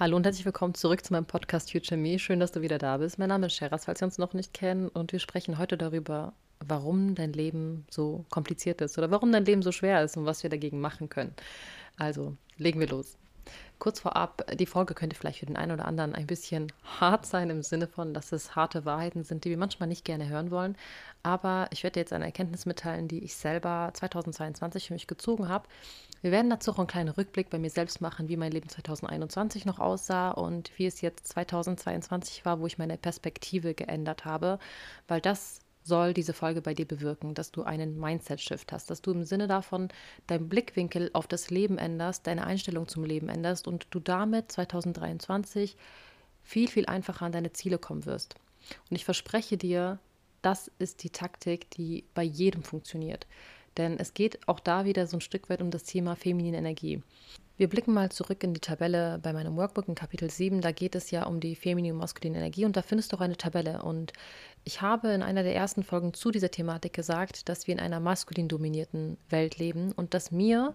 Hallo und herzlich willkommen zurück zu meinem Podcast Future Me. Schön, dass du wieder da bist. Mein Name ist Sheraz, falls wir uns noch nicht kennen. Und wir sprechen heute darüber, warum dein Leben so kompliziert ist oder warum dein Leben so schwer ist und was wir dagegen machen können. Also, legen wir los. Kurz vorab, die Folge könnte vielleicht für den einen oder anderen ein bisschen hart sein, im Sinne von, dass es harte Wahrheiten sind, die wir manchmal nicht gerne hören wollen. Aber ich werde dir jetzt eine Erkenntnis mitteilen, die ich selber 2022 für mich gezogen habe. Wir werden dazu auch einen kleinen Rückblick bei mir selbst machen, wie mein Leben 2021 noch aussah und wie es jetzt 2022 war, wo ich meine Perspektive geändert habe, weil das soll diese Folge bei dir bewirken, dass du einen Mindset-Shift hast, dass du im Sinne davon deinen Blickwinkel auf das Leben änderst, deine Einstellung zum Leben änderst und du damit 2023 viel, viel einfacher an deine Ziele kommen wirst. Und ich verspreche dir, das ist die Taktik, die bei jedem funktioniert. Denn es geht auch da wieder so ein Stück weit um das Thema feminine Energie. Wir blicken mal zurück in die Tabelle bei meinem Workbook in Kapitel 7. Da geht es ja um die feminine und maskuline Energie und da findest du auch eine Tabelle. Und ich habe in einer der ersten Folgen zu dieser Thematik gesagt, dass wir in einer maskulin dominierten Welt leben und dass mir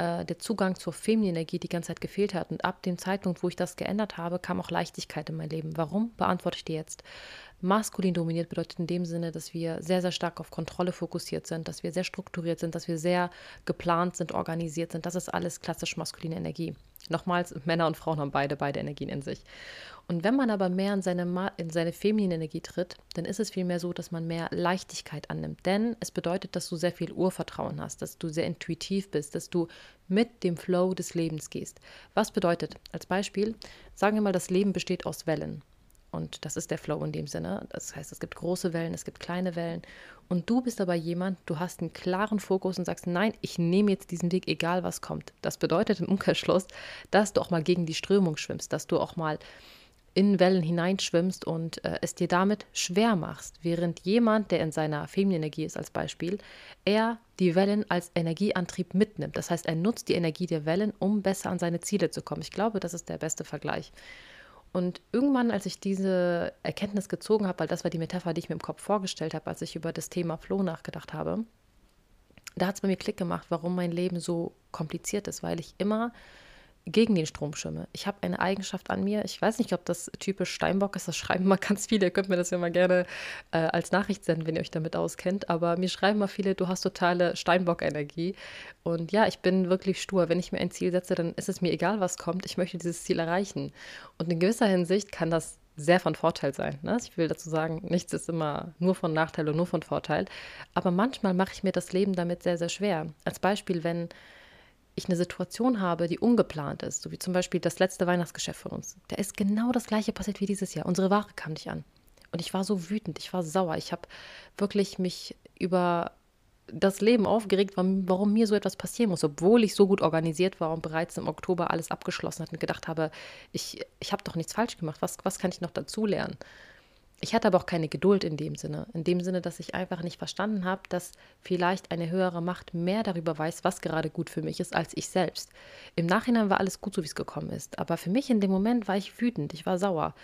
äh, der Zugang zur femininen Energie die ganze Zeit gefehlt hat. Und ab dem Zeitpunkt, wo ich das geändert habe, kam auch Leichtigkeit in mein Leben. Warum? Beantworte ich dir jetzt. Maskulin dominiert bedeutet in dem Sinne, dass wir sehr, sehr stark auf Kontrolle fokussiert sind, dass wir sehr strukturiert sind, dass wir sehr geplant sind, organisiert sind. Das ist alles klassisch maskuline Energie. Nochmals, Männer und Frauen haben beide, beide Energien in sich. Und wenn man aber mehr in seine, in seine feminine Energie tritt, dann ist es vielmehr so, dass man mehr Leichtigkeit annimmt. Denn es bedeutet, dass du sehr viel Urvertrauen hast, dass du sehr intuitiv bist, dass du mit dem Flow des Lebens gehst. Was bedeutet, als Beispiel, sagen wir mal, das Leben besteht aus Wellen. Und das ist der Flow in dem Sinne. Das heißt, es gibt große Wellen, es gibt kleine Wellen. Und du bist aber jemand, du hast einen klaren Fokus und sagst, nein, ich nehme jetzt diesen Weg, egal was kommt. Das bedeutet im Umkehrschluss, dass du auch mal gegen die Strömung schwimmst, dass du auch mal in Wellen hineinschwimmst und äh, es dir damit schwer machst, während jemand, der in seiner Femininenergie ist als Beispiel, er die Wellen als Energieantrieb mitnimmt. Das heißt, er nutzt die Energie der Wellen, um besser an seine Ziele zu kommen. Ich glaube, das ist der beste Vergleich. Und irgendwann, als ich diese Erkenntnis gezogen habe, weil das war die Metapher, die ich mir im Kopf vorgestellt habe, als ich über das Thema Flow nachgedacht habe, da hat es bei mir Klick gemacht, warum mein Leben so kompliziert ist, weil ich immer gegen den Strom schwimme. Ich habe eine Eigenschaft an mir. Ich weiß nicht, ob das typisch Steinbock ist. Das schreiben mal ganz viele. Ihr könnt mir das ja mal gerne äh, als Nachricht senden, wenn ihr euch damit auskennt. Aber mir schreiben mal viele, du hast totale Steinbock-Energie. Und ja, ich bin wirklich stur. Wenn ich mir ein Ziel setze, dann ist es mir egal, was kommt. Ich möchte dieses Ziel erreichen. Und in gewisser Hinsicht kann das sehr von Vorteil sein. Ne? Ich will dazu sagen, nichts ist immer nur von Nachteil und nur von Vorteil. Aber manchmal mache ich mir das Leben damit sehr, sehr schwer. Als Beispiel, wenn ich eine Situation habe, die ungeplant ist, so wie zum Beispiel das letzte Weihnachtsgeschäft von uns, da ist genau das gleiche passiert wie dieses Jahr. Unsere Ware kam nicht an. Und ich war so wütend, ich war sauer. Ich habe wirklich mich über das Leben aufgeregt, warum mir so etwas passieren muss, obwohl ich so gut organisiert war und bereits im Oktober alles abgeschlossen hat und gedacht habe, ich, ich habe doch nichts falsch gemacht, was, was kann ich noch dazu lernen? Ich hatte aber auch keine Geduld in dem Sinne. In dem Sinne, dass ich einfach nicht verstanden habe, dass vielleicht eine höhere Macht mehr darüber weiß, was gerade gut für mich ist, als ich selbst. Im Nachhinein war alles gut, so wie es gekommen ist. Aber für mich in dem Moment war ich wütend, ich war sauer.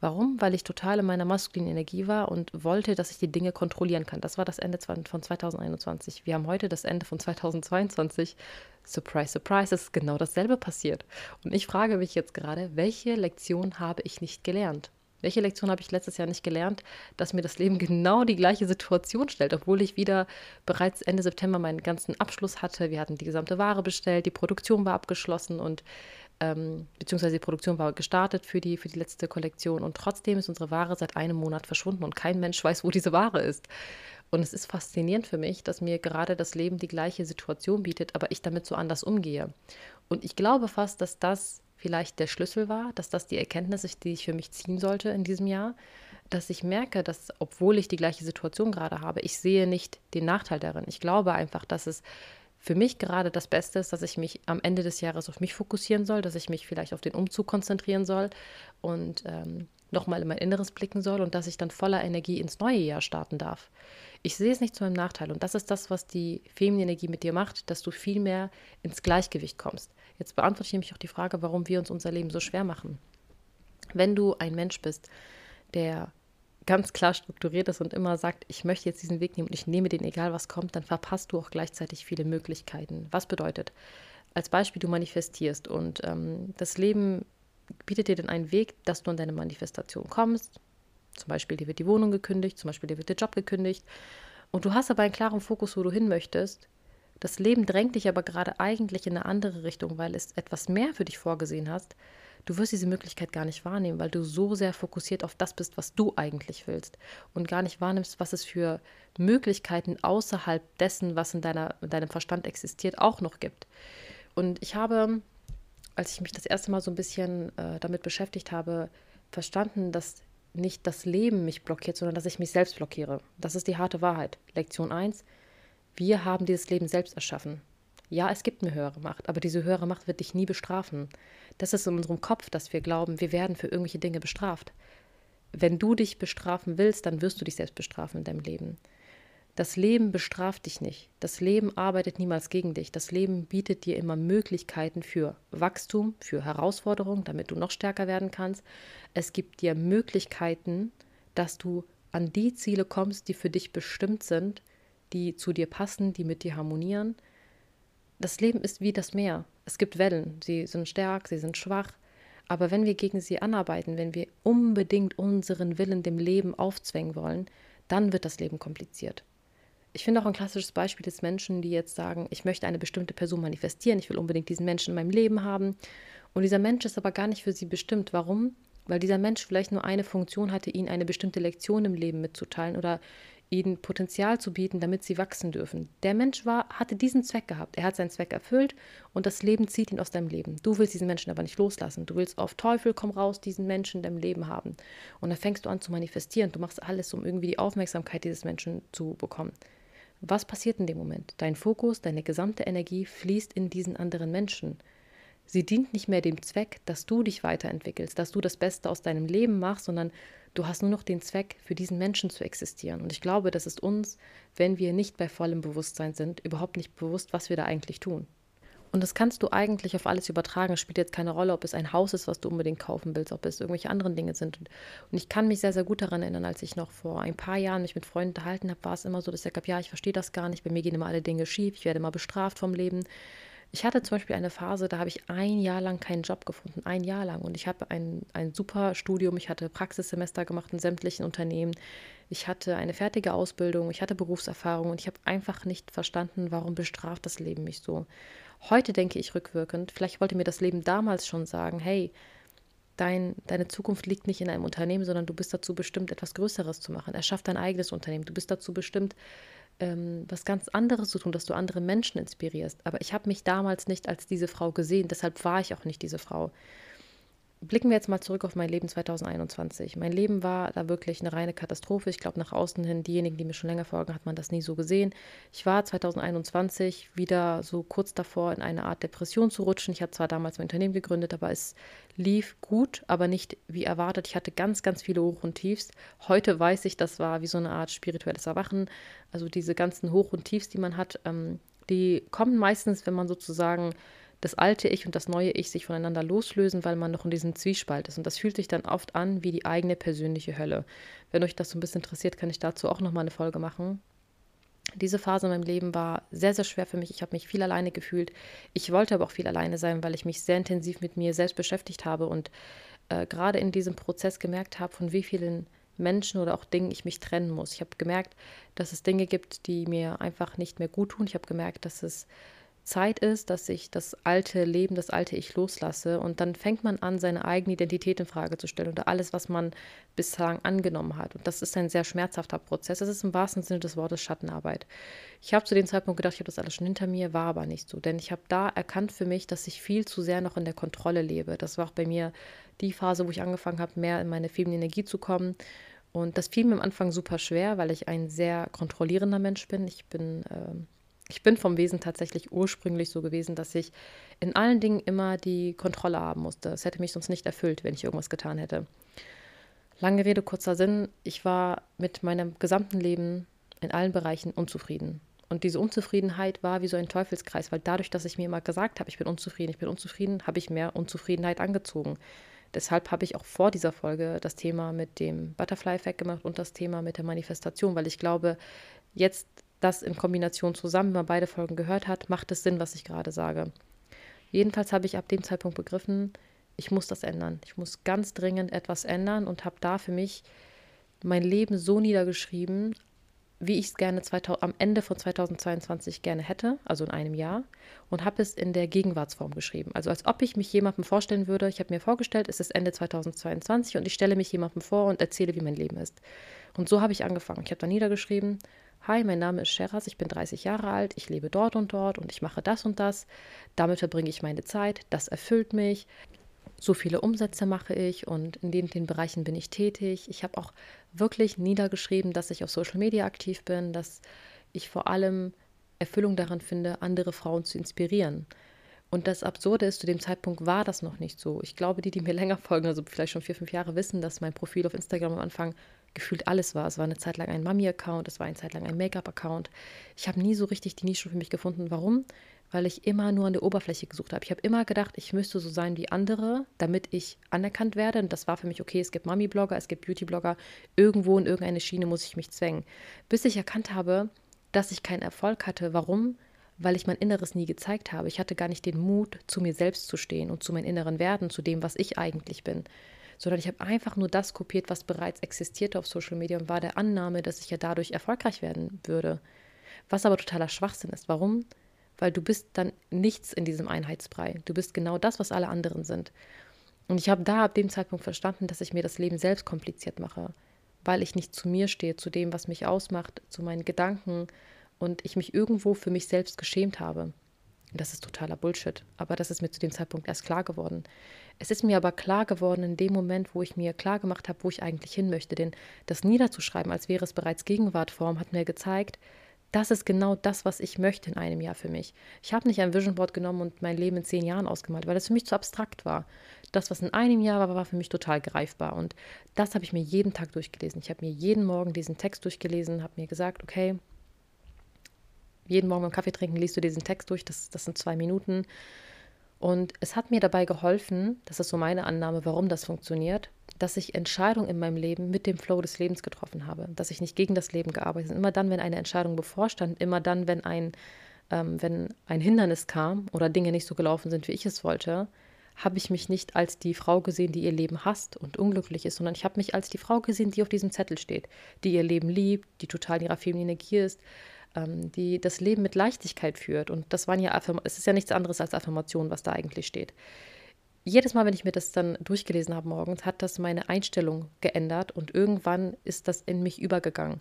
Warum? Weil ich total in meiner maskulinen Energie war und wollte, dass ich die Dinge kontrollieren kann. Das war das Ende von 2021. Wir haben heute das Ende von 2022. Surprise, surprise, es ist genau dasselbe passiert. Und ich frage mich jetzt gerade, welche Lektion habe ich nicht gelernt? Welche Lektion habe ich letztes Jahr nicht gelernt, dass mir das Leben genau die gleiche Situation stellt, obwohl ich wieder bereits Ende September meinen ganzen Abschluss hatte. Wir hatten die gesamte Ware bestellt, die Produktion war abgeschlossen und ähm, beziehungsweise die Produktion war gestartet für die, für die letzte Kollektion und trotzdem ist unsere Ware seit einem Monat verschwunden und kein Mensch weiß, wo diese Ware ist. Und es ist faszinierend für mich, dass mir gerade das Leben die gleiche Situation bietet, aber ich damit so anders umgehe. Und ich glaube fast, dass das vielleicht der Schlüssel war, dass das die Erkenntnis ist, die ich für mich ziehen sollte in diesem Jahr, dass ich merke, dass obwohl ich die gleiche Situation gerade habe, ich sehe nicht den Nachteil darin. Ich glaube einfach, dass es für mich gerade das Beste ist, dass ich mich am Ende des Jahres auf mich fokussieren soll, dass ich mich vielleicht auf den Umzug konzentrieren soll und ähm, nochmal in mein Inneres blicken soll und dass ich dann voller Energie ins neue Jahr starten darf. Ich sehe es nicht zu meinem Nachteil und das ist das, was die Feminine-Energie mit dir macht, dass du viel mehr ins Gleichgewicht kommst. Jetzt beantworte ich nämlich auch die Frage, warum wir uns unser Leben so schwer machen. Wenn du ein Mensch bist, der ganz klar strukturiert ist und immer sagt, ich möchte jetzt diesen Weg nehmen und ich nehme den, egal was kommt, dann verpasst du auch gleichzeitig viele Möglichkeiten. Was bedeutet? Als Beispiel, du manifestierst und ähm, das Leben bietet dir denn einen Weg, dass du an deine Manifestation kommst. Zum Beispiel, dir wird die Wohnung gekündigt, zum Beispiel, dir wird der Job gekündigt. Und du hast aber einen klaren Fokus, wo du hin möchtest. Das Leben drängt dich aber gerade eigentlich in eine andere Richtung, weil es etwas mehr für dich vorgesehen hast. Du wirst diese Möglichkeit gar nicht wahrnehmen, weil du so sehr fokussiert auf das bist, was du eigentlich willst und gar nicht wahrnimmst, was es für Möglichkeiten außerhalb dessen, was in, deiner, in deinem Verstand existiert, auch noch gibt. Und ich habe, als ich mich das erste Mal so ein bisschen äh, damit beschäftigt habe, verstanden, dass nicht das Leben mich blockiert, sondern dass ich mich selbst blockiere. Das ist die harte Wahrheit. Lektion 1. Wir haben dieses Leben selbst erschaffen. Ja, es gibt eine höhere Macht, aber diese höhere Macht wird dich nie bestrafen. Das ist in unserem Kopf, dass wir glauben, wir werden für irgendwelche Dinge bestraft. Wenn du dich bestrafen willst, dann wirst du dich selbst bestrafen in deinem Leben. Das Leben bestraft dich nicht. Das Leben arbeitet niemals gegen dich. Das Leben bietet dir immer Möglichkeiten für Wachstum, für Herausforderungen, damit du noch stärker werden kannst. Es gibt dir Möglichkeiten, dass du an die Ziele kommst, die für dich bestimmt sind, die zu dir passen, die mit dir harmonieren. Das Leben ist wie das Meer. Es gibt Wellen. Sie sind stark, sie sind schwach. Aber wenn wir gegen sie anarbeiten, wenn wir unbedingt unseren Willen dem Leben aufzwängen wollen, dann wird das Leben kompliziert. Ich finde auch ein klassisches Beispiel des Menschen, die jetzt sagen, ich möchte eine bestimmte Person manifestieren, ich will unbedingt diesen Menschen in meinem Leben haben. Und dieser Mensch ist aber gar nicht für sie bestimmt. Warum? Weil dieser Mensch vielleicht nur eine Funktion hatte, ihnen eine bestimmte Lektion im Leben mitzuteilen oder ihnen Potenzial zu bieten, damit sie wachsen dürfen. Der Mensch war, hatte diesen Zweck gehabt. Er hat seinen Zweck erfüllt und das Leben zieht ihn aus deinem Leben. Du willst diesen Menschen aber nicht loslassen. Du willst auf Teufel komm raus diesen Menschen in deinem Leben haben. Und dann fängst du an zu manifestieren. Du machst alles, um irgendwie die Aufmerksamkeit dieses Menschen zu bekommen. Was passiert in dem Moment? Dein Fokus, deine gesamte Energie fließt in diesen anderen Menschen. Sie dient nicht mehr dem Zweck, dass du dich weiterentwickelst, dass du das Beste aus deinem Leben machst, sondern du hast nur noch den Zweck, für diesen Menschen zu existieren. Und ich glaube, das ist uns, wenn wir nicht bei vollem Bewusstsein sind, überhaupt nicht bewusst, was wir da eigentlich tun. Und das kannst du eigentlich auf alles übertragen. Es spielt jetzt keine Rolle, ob es ein Haus ist, was du unbedingt kaufen willst, ob es irgendwelche anderen Dinge sind. Und ich kann mich sehr, sehr gut daran erinnern, als ich noch vor ein paar Jahren mich mit Freunden unterhalten habe, war es immer so, dass ich gesagt habe, ja, ich verstehe das gar nicht, bei mir gehen immer alle Dinge schief, ich werde immer bestraft vom Leben. Ich hatte zum Beispiel eine Phase, da habe ich ein Jahr lang keinen Job gefunden, ein Jahr lang. Und ich habe ein, ein super Studium, ich hatte Praxissemester gemacht in sämtlichen Unternehmen. Ich hatte eine fertige Ausbildung, ich hatte Berufserfahrung und ich habe einfach nicht verstanden, warum bestraft das Leben mich so. Heute denke ich rückwirkend, vielleicht wollte mir das Leben damals schon sagen, hey, dein, deine Zukunft liegt nicht in einem Unternehmen, sondern du bist dazu bestimmt, etwas Größeres zu machen. Erschaff dein eigenes Unternehmen. Du bist dazu bestimmt, ähm, was ganz anderes zu tun, dass du andere Menschen inspirierst. Aber ich habe mich damals nicht als diese Frau gesehen, deshalb war ich auch nicht diese Frau blicken wir jetzt mal zurück auf mein Leben 2021. Mein Leben war da wirklich eine reine Katastrophe. Ich glaube, nach außen hin, diejenigen, die mir schon länger folgen, hat man das nie so gesehen. Ich war 2021 wieder so kurz davor, in eine Art Depression zu rutschen. Ich hatte zwar damals mein Unternehmen gegründet, aber es lief gut, aber nicht wie erwartet. Ich hatte ganz, ganz viele Hoch und Tiefs. Heute weiß ich, das war wie so eine Art spirituelles Erwachen. Also diese ganzen Hoch und Tiefs, die man hat, ähm, die kommen meistens, wenn man sozusagen das alte Ich und das neue Ich sich voneinander loslösen, weil man noch in diesem Zwiespalt ist. Und das fühlt sich dann oft an wie die eigene persönliche Hölle. Wenn euch das so ein bisschen interessiert, kann ich dazu auch nochmal eine Folge machen. Diese Phase in meinem Leben war sehr, sehr schwer für mich. Ich habe mich viel alleine gefühlt. Ich wollte aber auch viel alleine sein, weil ich mich sehr intensiv mit mir selbst beschäftigt habe und äh, gerade in diesem Prozess gemerkt habe, von wie vielen Menschen oder auch Dingen ich mich trennen muss. Ich habe gemerkt, dass es Dinge gibt, die mir einfach nicht mehr gut tun. Ich habe gemerkt, dass es Zeit ist, dass ich das alte Leben, das alte Ich loslasse und dann fängt man an, seine eigene Identität in Frage zu stellen oder alles, was man bislang angenommen hat. Und das ist ein sehr schmerzhafter Prozess. Das ist im wahrsten Sinne des Wortes Schattenarbeit. Ich habe zu dem Zeitpunkt gedacht, ich habe das alles schon hinter mir, war aber nicht so, denn ich habe da erkannt für mich, dass ich viel zu sehr noch in der Kontrolle lebe. Das war auch bei mir die Phase, wo ich angefangen habe, mehr in meine feminine Energie zu kommen. Und das fiel mir am Anfang super schwer, weil ich ein sehr kontrollierender Mensch bin. Ich bin äh, ich bin vom Wesen tatsächlich ursprünglich so gewesen, dass ich in allen Dingen immer die Kontrolle haben musste. Es hätte mich sonst nicht erfüllt, wenn ich irgendwas getan hätte. Lange Rede, kurzer Sinn. Ich war mit meinem gesamten Leben in allen Bereichen unzufrieden. Und diese Unzufriedenheit war wie so ein Teufelskreis, weil dadurch, dass ich mir immer gesagt habe, ich bin unzufrieden, ich bin unzufrieden, habe ich mehr Unzufriedenheit angezogen. Deshalb habe ich auch vor dieser Folge das Thema mit dem Butterfly-Effekt gemacht und das Thema mit der Manifestation, weil ich glaube, jetzt das in Kombination zusammen, wenn man beide Folgen gehört hat, macht es Sinn, was ich gerade sage. Jedenfalls habe ich ab dem Zeitpunkt begriffen, ich muss das ändern. Ich muss ganz dringend etwas ändern und habe da für mich mein Leben so niedergeschrieben, wie ich es gerne 2000, am Ende von 2022 gerne hätte, also in einem Jahr, und habe es in der Gegenwartsform geschrieben. Also als ob ich mich jemandem vorstellen würde. Ich habe mir vorgestellt, es ist Ende 2022 und ich stelle mich jemandem vor und erzähle, wie mein Leben ist. Und so habe ich angefangen. Ich habe da niedergeschrieben, Hi, mein Name ist Sheraz, ich bin 30 Jahre alt, ich lebe dort und dort und ich mache das und das. Damit verbringe ich meine Zeit, das erfüllt mich. So viele Umsätze mache ich und in den, den Bereichen bin ich tätig. Ich habe auch wirklich niedergeschrieben, dass ich auf Social Media aktiv bin, dass ich vor allem Erfüllung daran finde, andere Frauen zu inspirieren. Und das Absurde ist, zu dem Zeitpunkt war das noch nicht so. Ich glaube, die, die mir länger folgen, also vielleicht schon vier, fünf Jahre, wissen, dass mein Profil auf Instagram am Anfang gefühlt alles war. Es war eine Zeit lang ein Mami-Account, es war eine Zeit lang ein Make-up-Account. Ich habe nie so richtig die Nische für mich gefunden. Warum? Weil ich immer nur an der Oberfläche gesucht habe. Ich habe immer gedacht, ich müsste so sein wie andere, damit ich anerkannt werde. Und das war für mich okay. Es gibt Mami-Blogger, es gibt Beauty-Blogger. Irgendwo in irgendeine Schiene muss ich mich zwängen. Bis ich erkannt habe, dass ich keinen Erfolg hatte. Warum? Weil ich mein Inneres nie gezeigt habe. Ich hatte gar nicht den Mut, zu mir selbst zu stehen und zu meinem inneren Werden, zu dem, was ich eigentlich bin sondern ich habe einfach nur das kopiert, was bereits existierte auf Social Media und war der Annahme, dass ich ja dadurch erfolgreich werden würde. Was aber totaler Schwachsinn ist. Warum? Weil du bist dann nichts in diesem Einheitsbrei. Du bist genau das, was alle anderen sind. Und ich habe da ab dem Zeitpunkt verstanden, dass ich mir das Leben selbst kompliziert mache, weil ich nicht zu mir stehe, zu dem, was mich ausmacht, zu meinen Gedanken und ich mich irgendwo für mich selbst geschämt habe. Das ist totaler Bullshit. Aber das ist mir zu dem Zeitpunkt erst klar geworden. Es ist mir aber klar geworden in dem Moment, wo ich mir klar gemacht habe, wo ich eigentlich hin möchte. Denn das niederzuschreiben, als wäre es bereits Gegenwartform, hat mir gezeigt, das ist genau das, was ich möchte in einem Jahr für mich. Ich habe nicht ein Vision Board genommen und mein Leben in zehn Jahren ausgemalt, weil das für mich zu abstrakt war. Das, was in einem Jahr war, war für mich total greifbar. Und das habe ich mir jeden Tag durchgelesen. Ich habe mir jeden Morgen diesen Text durchgelesen, habe mir gesagt, okay, jeden Morgen beim Kaffee trinken liest du diesen Text durch, das, das sind zwei Minuten. Und es hat mir dabei geholfen, das ist so meine Annahme, warum das funktioniert, dass ich Entscheidungen in meinem Leben mit dem Flow des Lebens getroffen habe, dass ich nicht gegen das Leben gearbeitet habe. Immer dann, wenn eine Entscheidung bevorstand, immer dann, wenn ein, ähm, wenn ein Hindernis kam oder Dinge nicht so gelaufen sind, wie ich es wollte, habe ich mich nicht als die Frau gesehen, die ihr Leben hasst und unglücklich ist, sondern ich habe mich als die Frau gesehen, die auf diesem Zettel steht, die ihr Leben liebt, die total in ihrer femininen Energie ist, ähm, die das Leben mit Leichtigkeit führt. Und das waren ja es ist ja nichts anderes als Affirmation, was da eigentlich steht. Jedes Mal, wenn ich mir das dann durchgelesen habe morgens, hat das meine Einstellung geändert und irgendwann ist das in mich übergegangen.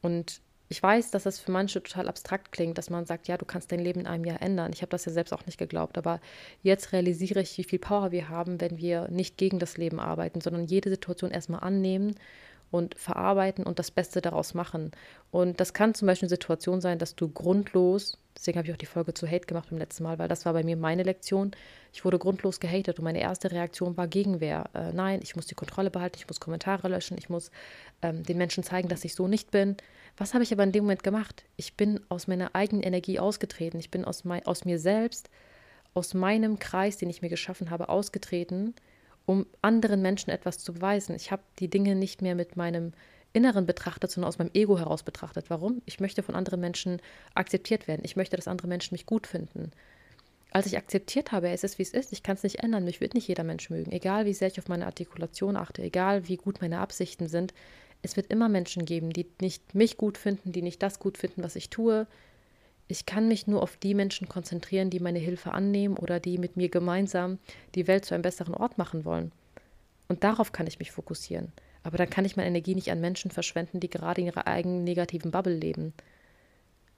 Und ich weiß, dass das für manche total abstrakt klingt, dass man sagt, ja, du kannst dein Leben in einem Jahr ändern. Ich habe das ja selbst auch nicht geglaubt, aber jetzt realisiere ich, wie viel Power wir haben, wenn wir nicht gegen das Leben arbeiten, sondern jede Situation erstmal annehmen und verarbeiten und das Beste daraus machen. Und das kann zum Beispiel eine Situation sein, dass du grundlos, deswegen habe ich auch die Folge zu Hate gemacht beim letzten Mal, weil das war bei mir meine Lektion. Ich wurde grundlos gehatet und meine erste Reaktion war Gegenwehr. Äh, nein, ich muss die Kontrolle behalten, ich muss Kommentare löschen, ich muss ähm, den Menschen zeigen, dass ich so nicht bin. Was habe ich aber in dem Moment gemacht? Ich bin aus meiner eigenen Energie ausgetreten. Ich bin aus, mein, aus mir selbst, aus meinem Kreis, den ich mir geschaffen habe, ausgetreten um anderen Menschen etwas zu beweisen. Ich habe die Dinge nicht mehr mit meinem Inneren betrachtet, sondern aus meinem Ego heraus betrachtet. Warum? Ich möchte von anderen Menschen akzeptiert werden. Ich möchte, dass andere Menschen mich gut finden. Als ich akzeptiert habe, es ist wie es ist, ich kann es nicht ändern, mich wird nicht jeder Mensch mögen, egal wie sehr ich auf meine Artikulation achte, egal wie gut meine Absichten sind, es wird immer Menschen geben, die nicht mich gut finden, die nicht das gut finden, was ich tue, ich kann mich nur auf die Menschen konzentrieren, die meine Hilfe annehmen oder die mit mir gemeinsam die Welt zu einem besseren Ort machen wollen. Und darauf kann ich mich fokussieren. Aber dann kann ich meine Energie nicht an Menschen verschwenden, die gerade in ihrer eigenen negativen Bubble leben.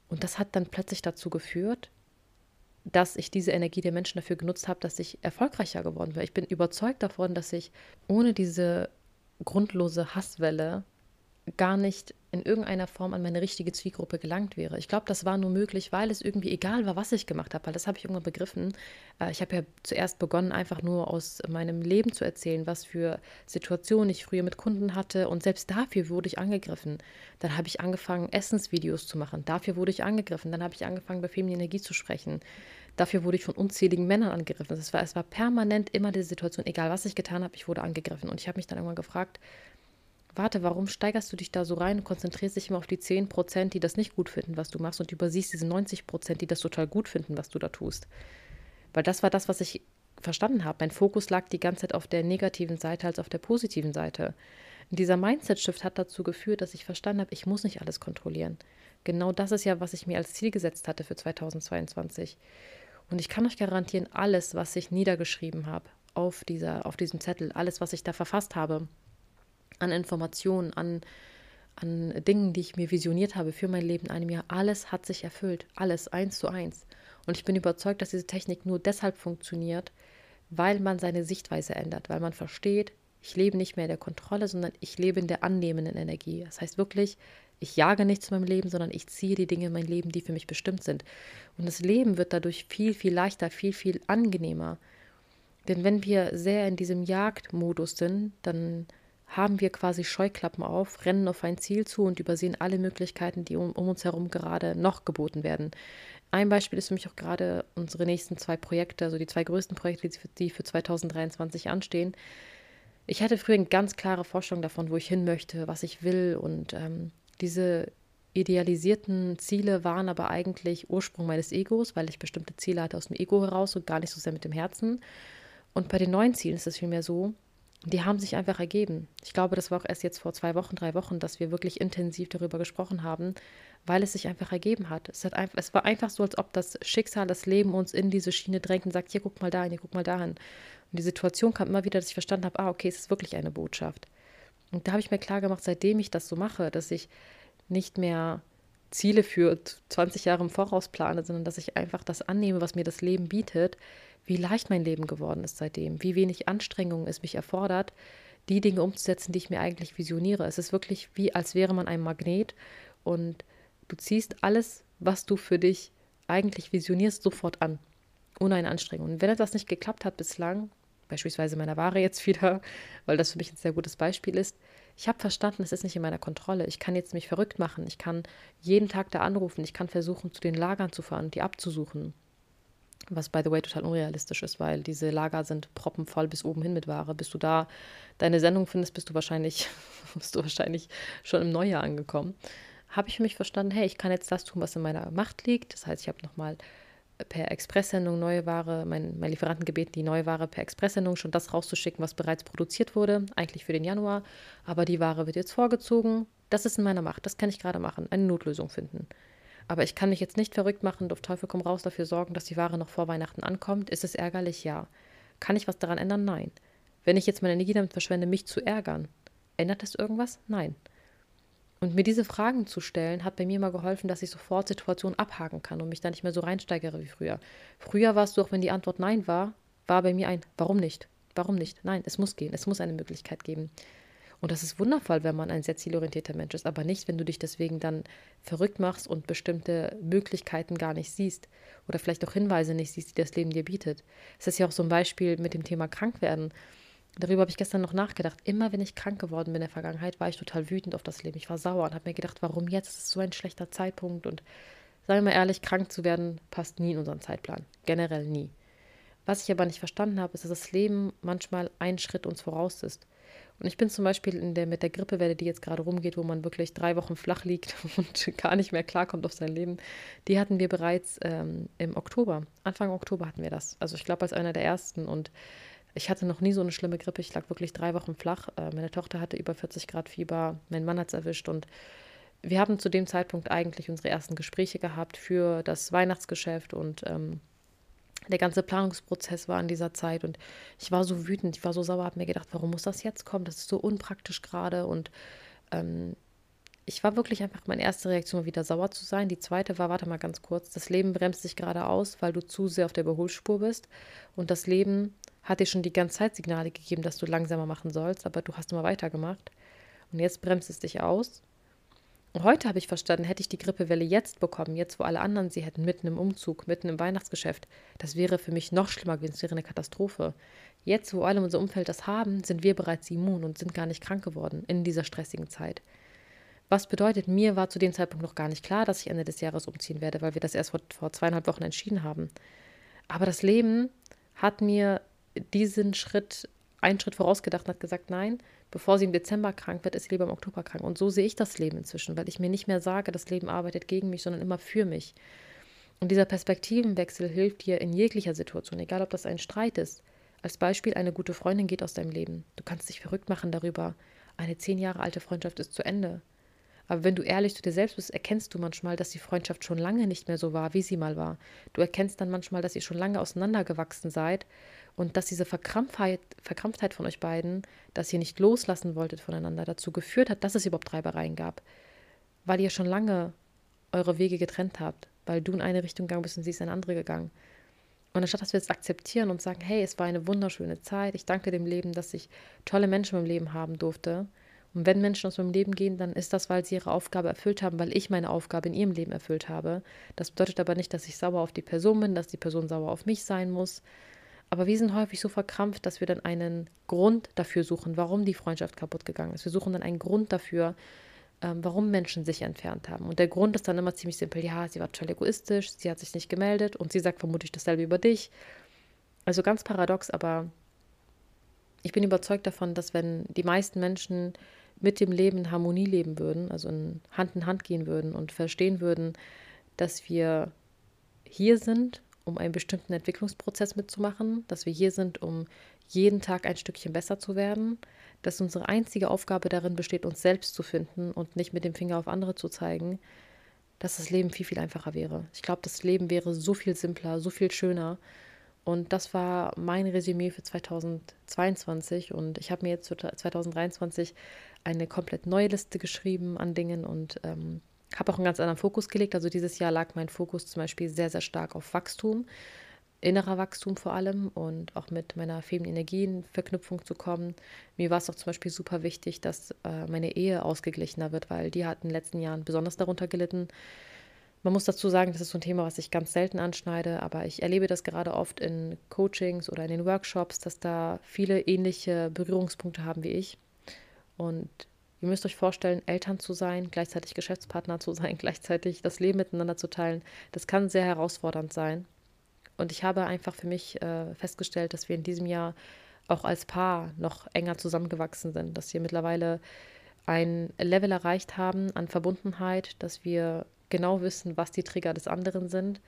Und das hat dann plötzlich dazu geführt, dass ich diese Energie der Menschen dafür genutzt habe, dass ich erfolgreicher geworden bin. Ich bin überzeugt davon, dass ich ohne diese grundlose Hasswelle gar nicht in irgendeiner Form an meine richtige Zielgruppe gelangt wäre. Ich glaube, das war nur möglich, weil es irgendwie egal war, was ich gemacht habe, weil das habe ich irgendwann begriffen. Äh, ich habe ja zuerst begonnen, einfach nur aus meinem Leben zu erzählen, was für Situationen ich früher mit Kunden hatte und selbst dafür wurde ich angegriffen. Dann habe ich angefangen, Essensvideos zu machen. Dafür wurde ich angegriffen. Dann habe ich angefangen, bei feminine Energie zu sprechen. Dafür wurde ich von unzähligen Männern angegriffen. Es war, es war permanent immer die Situation, egal was ich getan habe, ich wurde angegriffen. Und ich habe mich dann irgendwann gefragt, warte, warum steigerst du dich da so rein und konzentrierst dich immer auf die 10 Prozent, die das nicht gut finden, was du machst und übersiehst diese 90 Prozent, die das total gut finden, was du da tust? Weil das war das, was ich verstanden habe. Mein Fokus lag die ganze Zeit auf der negativen Seite als auf der positiven Seite. Und dieser Mindset-Shift hat dazu geführt, dass ich verstanden habe, ich muss nicht alles kontrollieren. Genau das ist ja, was ich mir als Ziel gesetzt hatte für 2022. Und ich kann euch garantieren, alles, was ich niedergeschrieben habe auf, dieser, auf diesem Zettel, alles, was ich da verfasst habe, an Informationen, an, an Dingen, die ich mir visioniert habe für mein Leben in einem Jahr, alles hat sich erfüllt. Alles, eins zu eins. Und ich bin überzeugt, dass diese Technik nur deshalb funktioniert, weil man seine Sichtweise ändert, weil man versteht, ich lebe nicht mehr in der Kontrolle, sondern ich lebe in der annehmenden Energie. Das heißt wirklich, ich jage nichts in meinem Leben, sondern ich ziehe die Dinge in mein Leben, die für mich bestimmt sind. Und das Leben wird dadurch viel, viel leichter, viel, viel angenehmer. Denn wenn wir sehr in diesem Jagdmodus sind, dann haben wir quasi Scheuklappen auf, rennen auf ein Ziel zu und übersehen alle Möglichkeiten, die um, um, uns herum gerade noch geboten werden. Ein Beispiel ist für mich auch gerade unsere nächsten zwei Projekte, also die zwei größten Projekte, die für 2023 anstehen. Ich hatte früher eine ganz klare Vorstellung davon, wo ich hin möchte, was ich will und ähm, diese idealisierten Ziele waren aber eigentlich Ursprung meines Egos, weil ich bestimmte Ziele hatte aus dem Ego heraus und gar nicht so sehr mit dem Herzen. Und bei den neuen Zielen ist es vielmehr so, die haben sich einfach ergeben. Ich glaube, das war auch erst jetzt vor zwei Wochen, drei Wochen, dass wir wirklich intensiv darüber gesprochen haben, weil es sich einfach ergeben hat. Es, hat einfach, es war einfach so, als ob das Schicksal, das Leben uns in diese Schiene drängt und sagt, hier guck mal dahin, hier guck mal dahin. Und die Situation kam immer wieder, dass ich verstanden habe, ah, okay, es ist wirklich eine Botschaft. Und da habe ich mir klar gemacht, seitdem ich das so mache, dass ich nicht mehr Ziele für 20 Jahre im Voraus plane, sondern dass ich einfach das annehme, was mir das Leben bietet, wie leicht mein Leben geworden ist seitdem, wie wenig Anstrengung es mich erfordert, die Dinge umzusetzen, die ich mir eigentlich visioniere. Es ist wirklich wie, als wäre man ein Magnet und du ziehst alles, was du für dich eigentlich visionierst, sofort an, ohne eine Anstrengung. Und wenn etwas nicht geklappt hat bislang, beispielsweise meiner Ware jetzt wieder, weil das für mich ein sehr gutes Beispiel ist, ich habe verstanden, es ist nicht in meiner Kontrolle. Ich kann jetzt mich verrückt machen. Ich kann jeden Tag da anrufen. Ich kann versuchen, zu den Lagern zu fahren und die abzusuchen. Was, by the way, total unrealistisch ist, weil diese Lager sind proppenvoll bis oben hin mit Ware. Bis du da deine Sendung findest, bist du wahrscheinlich, bist du wahrscheinlich schon im Neujahr angekommen. Habe ich für mich verstanden, hey, ich kann jetzt das tun, was in meiner Macht liegt. Das heißt, ich habe nochmal per Expresssendung neue Ware, mein, mein Lieferanten gebeten, die neue Ware per Expresssendung schon das rauszuschicken, was bereits produziert wurde, eigentlich für den Januar. Aber die Ware wird jetzt vorgezogen. Das ist in meiner Macht. Das kann ich gerade machen. Eine Notlösung finden. Aber ich kann mich jetzt nicht verrückt machen und auf Teufel komm raus dafür sorgen, dass die Ware noch vor Weihnachten ankommt. Ist es ärgerlich? Ja. Kann ich was daran ändern? Nein. Wenn ich jetzt meine Energie damit verschwende, mich zu ärgern, ändert das irgendwas? Nein. Und mir diese Fragen zu stellen, hat bei mir mal geholfen, dass ich sofort Situationen abhaken kann und mich da nicht mehr so reinsteigere wie früher. Früher war es so, auch wenn die Antwort Nein war, war bei mir ein Warum nicht? Warum nicht? Nein, es muss gehen. Es muss eine Möglichkeit geben. Und das ist wundervoll, wenn man ein sehr zielorientierter Mensch ist, aber nicht, wenn du dich deswegen dann verrückt machst und bestimmte Möglichkeiten gar nicht siehst oder vielleicht auch Hinweise nicht siehst, die das Leben dir bietet. Es ist ja auch so ein Beispiel mit dem Thema Krankwerden. Darüber habe ich gestern noch nachgedacht. Immer wenn ich krank geworden bin in der Vergangenheit, war ich total wütend auf das Leben. Ich war sauer und habe mir gedacht, warum jetzt? Es ist so ein schlechter Zeitpunkt. Und sagen wir mal ehrlich, krank zu werden passt nie in unseren Zeitplan. Generell nie. Was ich aber nicht verstanden habe, ist, dass das Leben manchmal einen Schritt uns voraus ist. Und ich bin zum Beispiel in der, mit der Grippewelle, die jetzt gerade rumgeht, wo man wirklich drei Wochen flach liegt und gar nicht mehr klarkommt auf sein Leben, die hatten wir bereits ähm, im Oktober. Anfang Oktober hatten wir das. Also ich glaube als einer der ersten. Und ich hatte noch nie so eine schlimme Grippe. Ich lag wirklich drei Wochen flach. Äh, meine Tochter hatte über 40 Grad Fieber. Mein Mann hat es erwischt. Und wir haben zu dem Zeitpunkt eigentlich unsere ersten Gespräche gehabt für das Weihnachtsgeschäft. Und ähm, der ganze Planungsprozess war in dieser Zeit. Und ich war so wütend, ich war so sauer, habe mir gedacht, warum muss das jetzt kommen? Das ist so unpraktisch gerade. Und ähm, ich war wirklich einfach, meine erste Reaktion war wieder sauer zu sein. Die zweite war, warte mal ganz kurz, das Leben bremst dich gerade aus, weil du zu sehr auf der Überholspur bist. Und das Leben hat dir schon die ganze Zeit Signale gegeben, dass du langsamer machen sollst, aber du hast immer weitergemacht. Und jetzt bremst es dich aus. Heute habe ich verstanden, hätte ich die Grippewelle jetzt bekommen, jetzt wo alle anderen sie hätten, mitten im Umzug, mitten im Weihnachtsgeschäft, das wäre für mich noch schlimmer gewesen, es wäre eine Katastrophe. Jetzt, wo alle in unserem Umfeld das haben, sind wir bereits immun und sind gar nicht krank geworden in dieser stressigen Zeit. Was bedeutet, mir war zu dem Zeitpunkt noch gar nicht klar, dass ich Ende des Jahres umziehen werde, weil wir das erst vor, vor zweieinhalb Wochen entschieden haben. Aber das Leben hat mir diesen Schritt, einen Schritt vorausgedacht und hat gesagt, nein, bevor sie im Dezember krank wird, ist sie lieber im Oktober krank. Und so sehe ich das Leben inzwischen, weil ich mir nicht mehr sage, das Leben arbeitet gegen mich, sondern immer für mich. Und dieser Perspektivenwechsel hilft dir in jeglicher Situation, egal ob das ein Streit ist, Als Beispiel, eine gute Freundin geht aus deinem Leben. Du kannst dich verrückt machen darüber. Eine zehn Jahre alte Freundschaft ist zu Ende. Aber wenn du ehrlich zu dir selbst bist, erkennst du manchmal, dass die Freundschaft schon lange nicht mehr so war, wie sie mal war. Du erkennst dann manchmal, dass ihr schon lange auseinandergewachsen seid und dass diese Verkrampftheit, Verkrampftheit von euch beiden, dass ihr nicht loslassen wolltet voneinander, dazu geführt hat, dass es überhaupt Reibereien gab. Weil ihr schon lange eure Wege getrennt habt, weil du in eine Richtung gegangen bist und sie ist in eine andere gegangen. Und anstatt dass wir es akzeptieren und sagen, hey, es war eine wunderschöne Zeit, ich danke dem Leben, dass ich tolle Menschen im Leben haben durfte, und wenn Menschen aus meinem Leben gehen, dann ist das, weil sie ihre Aufgabe erfüllt haben, weil ich meine Aufgabe in ihrem Leben erfüllt habe. Das bedeutet aber nicht, dass ich sauer auf die Person bin, dass die Person sauer auf mich sein muss. Aber wir sind häufig so verkrampft, dass wir dann einen Grund dafür suchen, warum die Freundschaft kaputt gegangen ist. Wir suchen dann einen Grund dafür, ähm, warum Menschen sich entfernt haben. Und der Grund ist dann immer ziemlich simpel. Ja, sie war total egoistisch, sie hat sich nicht gemeldet und sie sagt vermutlich dasselbe über dich. Also ganz paradox, aber ich bin überzeugt davon, dass wenn die meisten Menschen mit dem Leben in Harmonie leben würden, also in Hand in Hand gehen würden und verstehen würden, dass wir hier sind, um einen bestimmten Entwicklungsprozess mitzumachen, dass wir hier sind, um jeden Tag ein Stückchen besser zu werden, dass unsere einzige Aufgabe darin besteht, uns selbst zu finden und nicht mit dem Finger auf andere zu zeigen, dass das Leben viel, viel einfacher wäre. Ich glaube, das Leben wäre so viel simpler, so viel schöner und das war mein Resümee für 2022. Und ich habe mir jetzt für 2023 eine komplett neue Liste geschrieben an Dingen und ähm, habe auch einen ganz anderen Fokus gelegt. Also dieses Jahr lag mein Fokus zum Beispiel sehr, sehr stark auf Wachstum, innerer Wachstum vor allem und auch mit meiner femininen Energie Verknüpfung zu kommen. Mir war es auch zum Beispiel super wichtig, dass äh, meine Ehe ausgeglichener wird, weil die hat in den letzten Jahren besonders darunter gelitten. Man muss dazu sagen, das ist so ein Thema, was ich ganz selten anschneide, aber ich erlebe das gerade oft in Coachings oder in den Workshops, dass da viele ähnliche Berührungspunkte haben wie ich. Und ihr müsst euch vorstellen, Eltern zu sein, gleichzeitig Geschäftspartner zu sein, gleichzeitig das Leben miteinander zu teilen, das kann sehr herausfordernd sein. Und ich habe einfach für mich äh, festgestellt, dass wir in diesem Jahr auch als Paar noch enger zusammengewachsen sind, dass wir mittlerweile ein Level erreicht haben an Verbundenheit, dass wir genau wissen, was die Trigger des anderen sind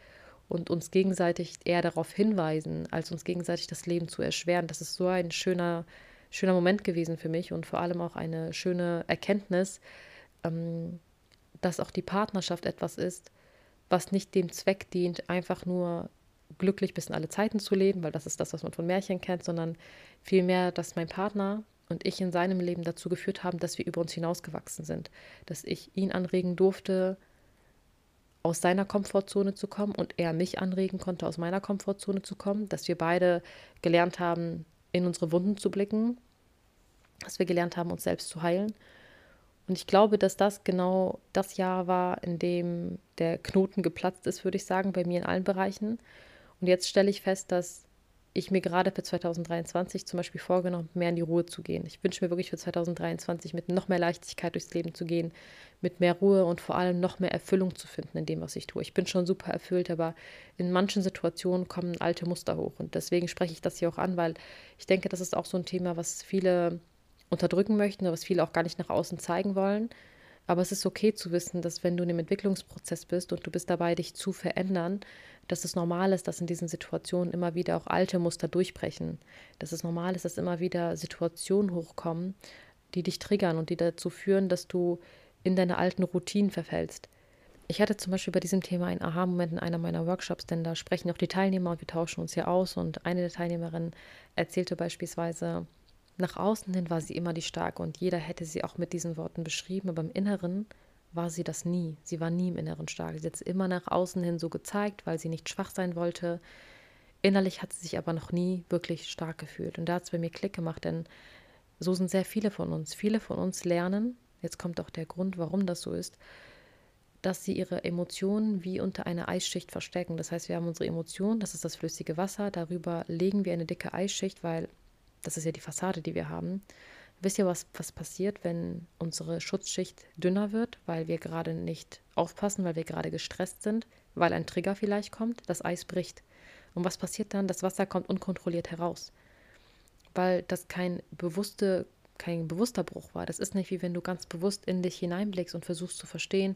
und uns gegenseitig eher darauf hinweisen, als uns gegenseitig das Leben zu erschweren. Das ist so ein schöner, schöner Moment gewesen für mich und vor allem auch eine schöne Erkenntnis, ähm, dass auch die Partnerschaft etwas ist, was nicht dem Zweck dient, einfach nur glücklich bis in alle Zeiten zu leben, weil das ist das, was man von Märchen kennt, sondern vielmehr, dass mein Partner und ich in seinem Leben dazu geführt haben, dass wir über uns hinausgewachsen sind, dass ich ihn anregen durfte, aus seiner Komfortzone zu kommen und er mich anregen konnte, aus meiner Komfortzone zu kommen, dass wir beide gelernt haben, in unsere Wunden zu blicken, dass wir gelernt haben, uns selbst zu heilen. Und ich glaube, dass das genau das Jahr war, in dem der Knoten geplatzt ist, würde ich sagen, bei mir in allen Bereichen. Und jetzt stelle ich fest, dass ich mir gerade für 2023 zum Beispiel vorgenommen, mehr in die Ruhe zu gehen. Ich wünsche mir wirklich für 2023 mit noch mehr Leichtigkeit durchs Leben zu gehen, mit mehr Ruhe und vor allem noch mehr Erfüllung zu finden in dem, was ich tue. Ich bin schon super erfüllt, aber in manchen Situationen kommen alte Muster hoch. Und deswegen spreche ich das hier auch an, weil ich denke, das ist auch so ein Thema, was viele unterdrücken möchten, was viele auch gar nicht nach außen zeigen wollen. Aber es ist okay zu wissen, dass wenn du in einem Entwicklungsprozess bist und du bist dabei, dich zu verändern, dass es normal ist, dass in diesen Situationen immer wieder auch alte Muster durchbrechen. Dass es normal ist, dass immer wieder Situationen hochkommen, die dich triggern und die dazu führen, dass du in deine alten Routinen verfällst. Ich hatte zum Beispiel bei diesem Thema einen Aha-Moment in einer meiner Workshops, denn da sprechen auch die Teilnehmer und wir tauschen uns hier aus. Und eine der Teilnehmerinnen erzählte beispielsweise, nach außen hin war sie immer die Starke und jeder hätte sie auch mit diesen Worten beschrieben, aber im Inneren war sie das nie. Sie war nie im Inneren stark. Sie hat es immer nach außen hin so gezeigt, weil sie nicht schwach sein wollte. Innerlich hat sie sich aber noch nie wirklich stark gefühlt. Und da hat es bei mir Klick gemacht, denn so sind sehr viele von uns. Viele von uns lernen, jetzt kommt auch der Grund, warum das so ist, dass sie ihre Emotionen wie unter einer Eisschicht verstecken. Das heißt, wir haben unsere Emotionen, das ist das flüssige Wasser, darüber legen wir eine dicke Eisschicht, weil das ist ja die Fassade, die wir haben. Wisst ihr, was, was passiert, wenn unsere Schutzschicht dünner wird, weil wir gerade nicht aufpassen, weil wir gerade gestresst sind, weil ein Trigger vielleicht kommt? Das Eis bricht. Und was passiert dann? Das Wasser kommt unkontrolliert heraus. Weil das kein bewusste kein bewusster Bruch war. Das ist nicht wie wenn du ganz bewusst in dich hineinblickst und versuchst zu verstehen,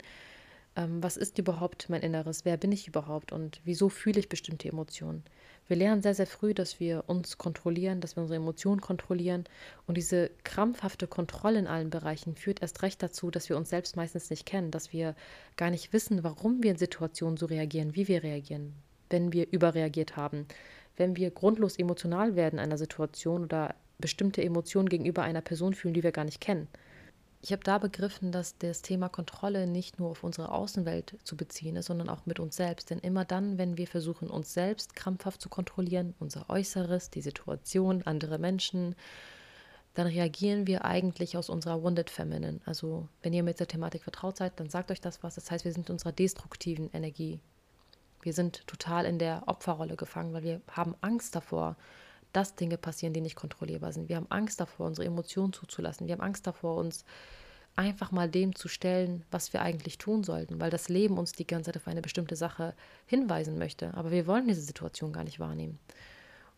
ähm, was ist überhaupt mein Inneres, wer bin ich überhaupt und wieso fühle ich bestimmte Emotionen. Wir lernen sehr, sehr früh, dass wir uns kontrollieren, dass wir unsere Emotionen kontrollieren. Und diese krampfhafte Kontrolle in allen Bereichen führt erst recht dazu, dass wir uns selbst meistens nicht kennen, dass wir gar nicht wissen, warum wir in Situationen so reagieren, wie wir reagieren, wenn wir überreagiert haben, wenn wir grundlos emotional werden in einer Situation oder bestimmte Emotionen gegenüber einer Person fühlen, die wir gar nicht kennen. Ich habe da begriffen, dass das Thema Kontrolle nicht nur auf unsere Außenwelt zu beziehen ist, sondern auch mit uns selbst. Denn immer dann, wenn wir versuchen, uns selbst krampfhaft zu kontrollieren, unser Äußeres, die Situation, andere Menschen, dann reagieren wir eigentlich aus unserer Wounded Feminine. Also, wenn ihr mit der Thematik vertraut seid, dann sagt euch das was. Das heißt, wir sind in unserer destruktiven Energie. Wir sind total in der Opferrolle gefangen, weil wir haben Angst davor, dass Dinge passieren, die nicht kontrollierbar sind. Wir haben Angst davor, unsere Emotionen zuzulassen. Wir haben Angst davor, uns einfach mal dem zu stellen, was wir eigentlich tun sollten, weil das Leben uns die ganze Zeit auf eine bestimmte Sache hinweisen möchte. Aber wir wollen diese Situation gar nicht wahrnehmen.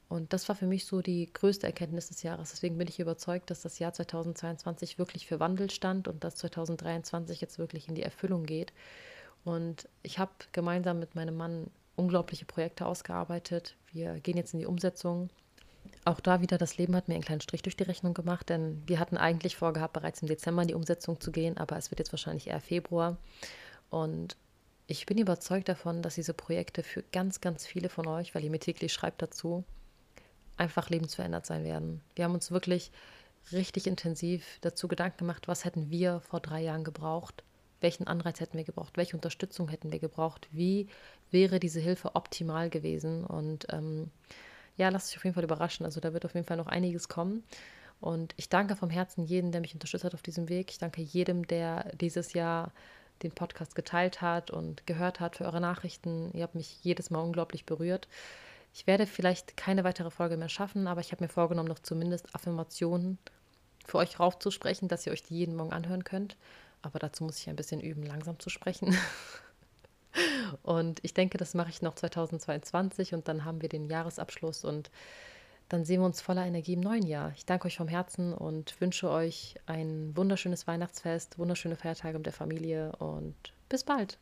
Und das war für mich so die größte Erkenntnis des Jahres. Deswegen bin ich überzeugt, dass das Jahr 2022 wirklich für Wandel stand und dass 2023 jetzt wirklich in die Erfüllung geht. Und ich habe gemeinsam mit meinem Mann unglaubliche Projekte ausgearbeitet. Wir gehen jetzt in die Umsetzung auch da wieder, das Leben hat mir einen kleinen Strich durch die Rechnung gemacht, denn wir hatten eigentlich vorgehabt, bereits im Dezember in die Umsetzung zu gehen, aber es wird jetzt wahrscheinlich eher Februar. Und ich bin überzeugt davon, dass diese Projekte für ganz, ganz viele von euch, weil ihr mir täglich schreibt dazu, einfach lebensverändert sein werden. Wir haben uns wirklich richtig intensiv dazu Gedanken gemacht, was hätten wir vor drei Jahren gebraucht, welchen Anreiz hätten wir gebraucht, welche Unterstützung hätten wir gebraucht, wie wäre diese Hilfe optimal gewesen und ähm, ja, lasst euch auf jeden Fall überraschen. Also da wird auf jeden Fall noch einiges kommen. Und ich danke vom Herzen jedem, der mich unterstützt hat auf diesem Weg. Ich danke jedem, der dieses Jahr den Podcast geteilt hat und gehört hat für eure Nachrichten. Ihr habt mich jedes Mal unglaublich berührt. Ich werde vielleicht keine weitere Folge mehr schaffen, aber ich habe mir vorgenommen, noch zumindest Affirmationen für euch raufzusprechen, dass ihr euch die jeden Morgen anhören könnt. Aber dazu muss ich ein bisschen üben, langsam zu sprechen. Und ich denke, das mache ich noch 2022 und dann haben wir den Jahresabschluss und dann sehen wir uns voller Energie im neuen Jahr. Ich danke euch vom Herzen und wünsche euch ein wunderschönes Weihnachtsfest, wunderschöne Feiertage mit der Familie und bis bald.